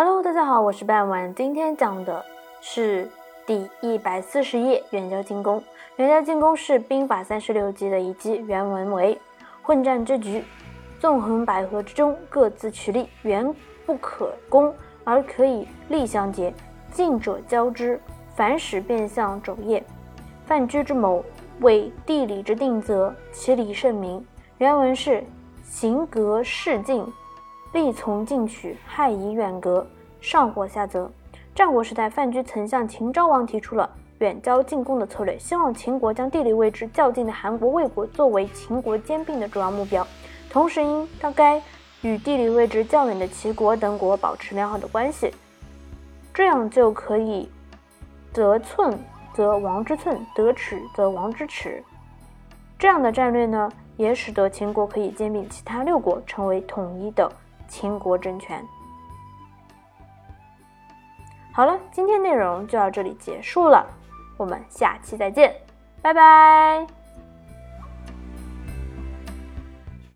Hello，大家好，我是半晚。今天讲的是第一百四十页远交近攻。远交近攻是兵法三十六计的一计，原文为：混战之局，纵横捭阖之中，各自取利，远不可攻而可以利相结，近者交之，反使变相肘腋。范雎之谋为地理之定则，其理甚明。原文是：行格势近。力从进取，害以远隔，上火下泽。战国时代，范雎曾向秦昭王提出了远交近攻的策略，希望秦国将地理位置较近的韩国、魏国作为秦国兼并的主要目标，同时应当该与地理位置较远的齐国等国保持良好的关系，这样就可以得寸则王之寸，得尺则王之尺。这样的战略呢，也使得秦国可以兼并其他六国，成为统一的。秦国政权。好了，今天内容就到这里结束了，我们下期再见，拜拜。